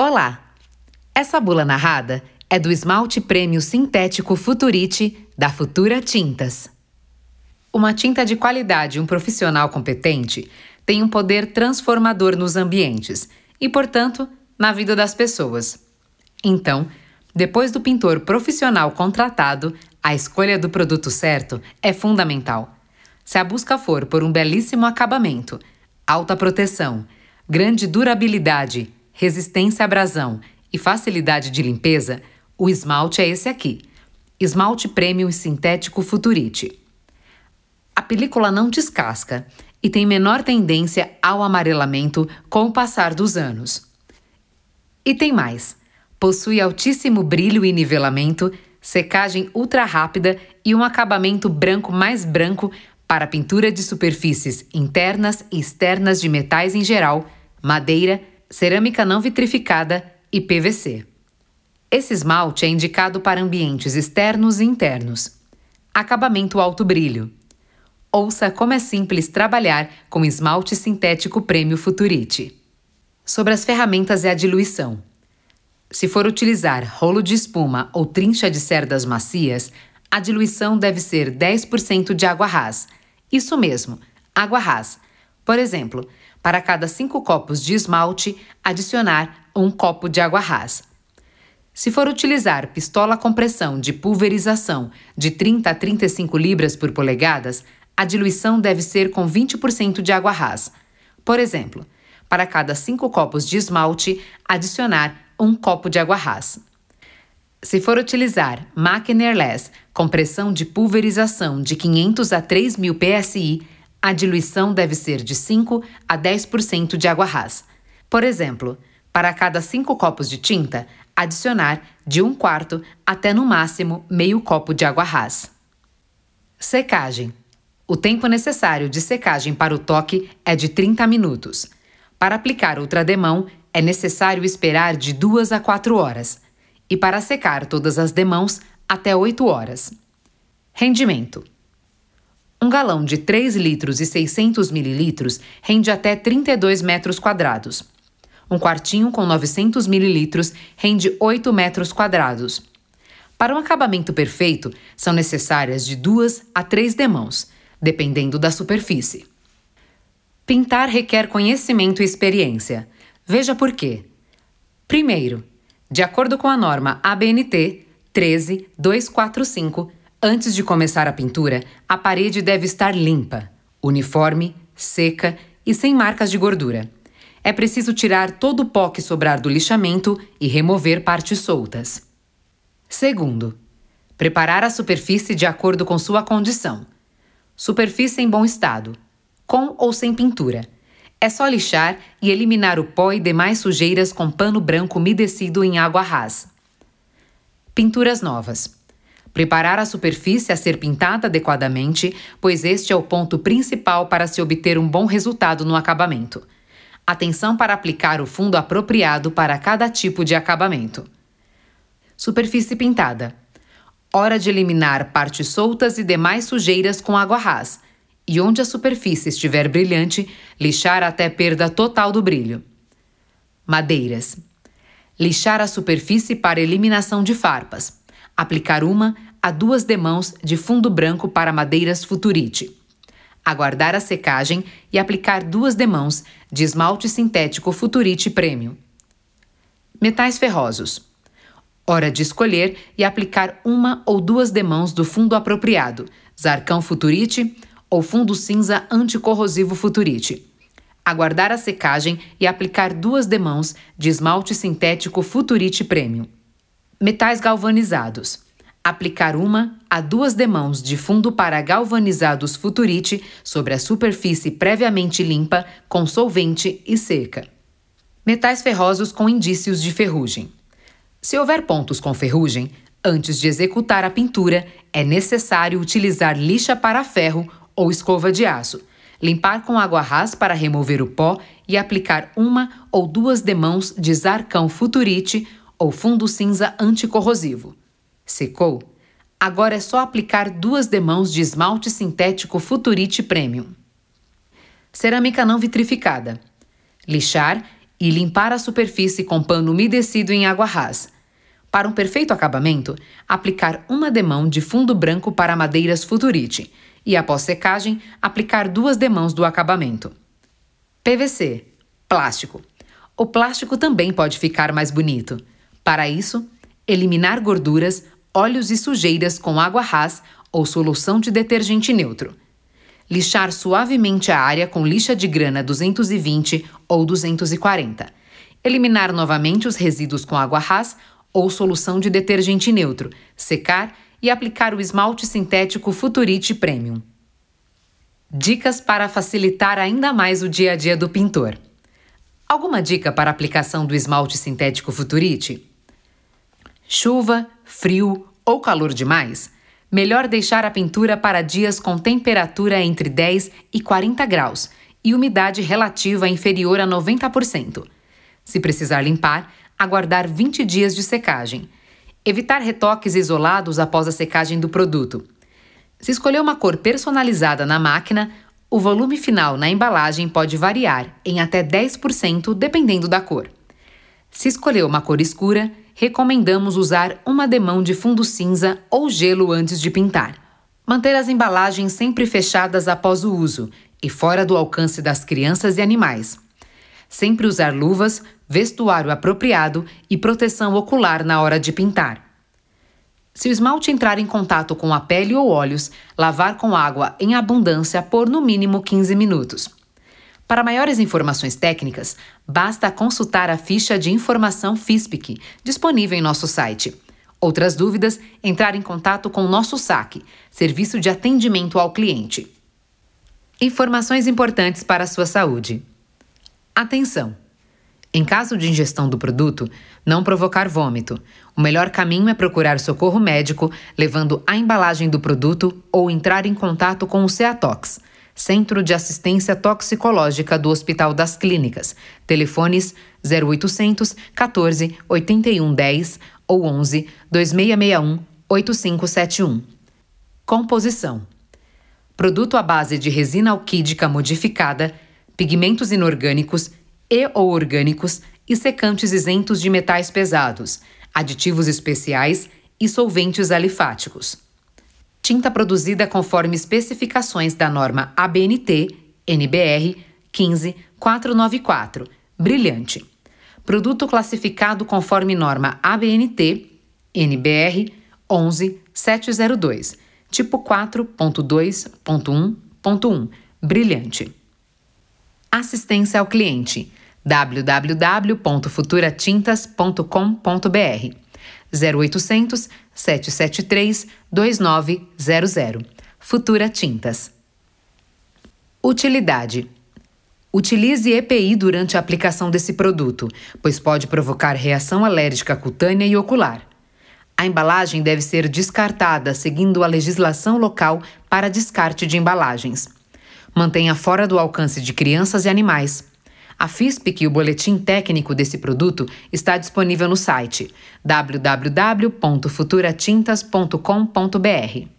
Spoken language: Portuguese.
Olá! Essa bula narrada é do esmalte prêmio sintético Futurite da Futura Tintas. Uma tinta de qualidade e um profissional competente tem um poder transformador nos ambientes e, portanto, na vida das pessoas. Então, depois do pintor profissional contratado, a escolha do produto certo é fundamental. Se a busca for por um belíssimo acabamento, alta proteção, grande durabilidade, resistência à abrasão e facilidade de limpeza, o esmalte é esse aqui. Esmalte Premium Sintético Futurite. A película não descasca e tem menor tendência ao amarelamento com o passar dos anos. E tem mais. Possui altíssimo brilho e nivelamento, secagem ultra rápida e um acabamento branco mais branco para pintura de superfícies internas e externas de metais em geral, madeira, cerâmica não vitrificada e PVC. Esse esmalte é indicado para ambientes externos e internos. Acabamento alto brilho. Ouça como é simples trabalhar com esmalte sintético Prêmio Futurite. Sobre as ferramentas e a diluição. Se for utilizar rolo de espuma ou trincha de cerdas macias, a diluição deve ser 10% de água ras isso mesmo, água rasa. Por exemplo, para cada 5 copos de esmalte, adicionar um copo de água rasa. Se for utilizar pistola com pressão de pulverização de 30 a 35 libras por polegadas, a diluição deve ser com 20% de água rasa. Por exemplo, para cada 5 copos de esmalte, adicionar um copo de água rasa. Se for utilizar máquina airless com pressão de pulverização de 500 a 3000 psi, a diluição deve ser de 5 a 10% de água rasa. Por exemplo, para cada 5 copos de tinta, adicionar de 1 quarto até no máximo meio copo de água rasa. Secagem. O tempo necessário de secagem para o toque é de 30 minutos. Para aplicar ultrademão, é necessário esperar de 2 a 4 horas e para secar todas as demãos até 8 horas. Rendimento: um galão de 3 litros e 600 mililitros rende até 32 metros quadrados. Um quartinho com 900 mililitros rende 8 metros quadrados. Para um acabamento perfeito, são necessárias de 2 a 3 demãos, dependendo da superfície. Pintar requer conhecimento e experiência. Veja por quê. Primeiro, de acordo com a norma ABNT 13245, antes de começar a pintura, a parede deve estar limpa, uniforme, seca e sem marcas de gordura. É preciso tirar todo o pó que sobrar do lixamento e remover partes soltas. Segundo, preparar a superfície de acordo com sua condição. Superfície em bom estado, com ou sem pintura é só lixar e eliminar o pó e demais sujeiras com pano branco umedecido em água rasa. Pinturas novas. Preparar a superfície a ser pintada adequadamente, pois este é o ponto principal para se obter um bom resultado no acabamento. Atenção para aplicar o fundo apropriado para cada tipo de acabamento. Superfície pintada. Hora de eliminar partes soltas e demais sujeiras com água rasa e onde a superfície estiver brilhante, lixar até perda total do brilho. Madeiras. Lixar a superfície para eliminação de farpas. Aplicar uma a duas demãos de fundo branco para madeiras futurite. Aguardar a secagem e aplicar duas demãos de esmalte sintético futurite premium. Metais ferrosos. Hora de escolher e aplicar uma ou duas demãos do fundo apropriado, zarcão futurite ou fundo cinza anticorrosivo Futurite. Aguardar a secagem e aplicar duas demãos de esmalte sintético Futurite Premium. Metais galvanizados. Aplicar uma a duas demãos de fundo para galvanizados Futurite sobre a superfície previamente limpa com solvente e seca. Metais ferrosos com indícios de ferrugem. Se houver pontos com ferrugem, antes de executar a pintura, é necessário utilizar lixa para ferro ou escova de aço. Limpar com água ras para remover o pó e aplicar uma ou duas demãos de zarcão futurite ou fundo cinza anticorrosivo. Secou? Agora é só aplicar duas demãos de esmalte sintético Futurite Premium. Cerâmica não vitrificada. Lixar e limpar a superfície com pano umedecido em água rasa. Para um perfeito acabamento, aplicar uma demão de fundo branco para madeiras Futurite e, após secagem, aplicar duas demãos do acabamento. PVC plástico. O plástico também pode ficar mais bonito. Para isso, eliminar gorduras, óleos e sujeiras com água ras ou solução de detergente neutro. Lixar suavemente a área com lixa de grana 220 ou 240. Eliminar novamente os resíduos com água ras ou solução de detergente neutro, secar e aplicar o esmalte sintético Futurite Premium. Dicas para facilitar ainda mais o dia a dia do pintor. Alguma dica para aplicação do esmalte sintético Futurite? Chuva, frio ou calor demais? Melhor deixar a pintura para dias com temperatura entre 10 e 40 graus e umidade relativa inferior a 90%. Se precisar limpar, aguardar 20 dias de secagem. Evitar retoques isolados após a secagem do produto. Se escolher uma cor personalizada na máquina, o volume final na embalagem pode variar em até 10% dependendo da cor. Se escolher uma cor escura, recomendamos usar uma demão de fundo cinza ou gelo antes de pintar. Manter as embalagens sempre fechadas após o uso e fora do alcance das crianças e animais. Sempre usar luvas, vestuário apropriado e proteção ocular na hora de pintar. Se o esmalte entrar em contato com a pele ou olhos, lavar com água em abundância por no mínimo 15 minutos. Para maiores informações técnicas, basta consultar a ficha de informação FISPIC, disponível em nosso site. Outras dúvidas, entrar em contato com o nosso SAC, Serviço de Atendimento ao Cliente. Informações importantes para a sua saúde. Atenção! Em caso de ingestão do produto, não provocar vômito. O melhor caminho é procurar socorro médico, levando a embalagem do produto ou entrar em contato com o CEATOX, Centro de Assistência Toxicológica do Hospital das Clínicas. Telefones 0800 14 81 10 ou 11 2661 8571. Composição: Produto à base de resina alquídica modificada, pigmentos inorgânicos e ou orgânicos e secantes isentos de metais pesados, aditivos especiais e solventes alifáticos tinta produzida conforme especificações da norma ABNT NBR 15494, brilhante. Produto classificado conforme norma ABNT NBR 11702, tipo 4.2.1.1, brilhante. Assistência ao cliente. www.futuratintas.com.br 0800 773 2900. Futura Tintas. Utilidade. Utilize EPI durante a aplicação desse produto, pois pode provocar reação alérgica cutânea e ocular. A embalagem deve ser descartada seguindo a legislação local para descarte de embalagens. Mantenha fora do alcance de crianças e animais. A FISPIC e o boletim técnico desse produto está disponível no site www.futuratintas.com.br.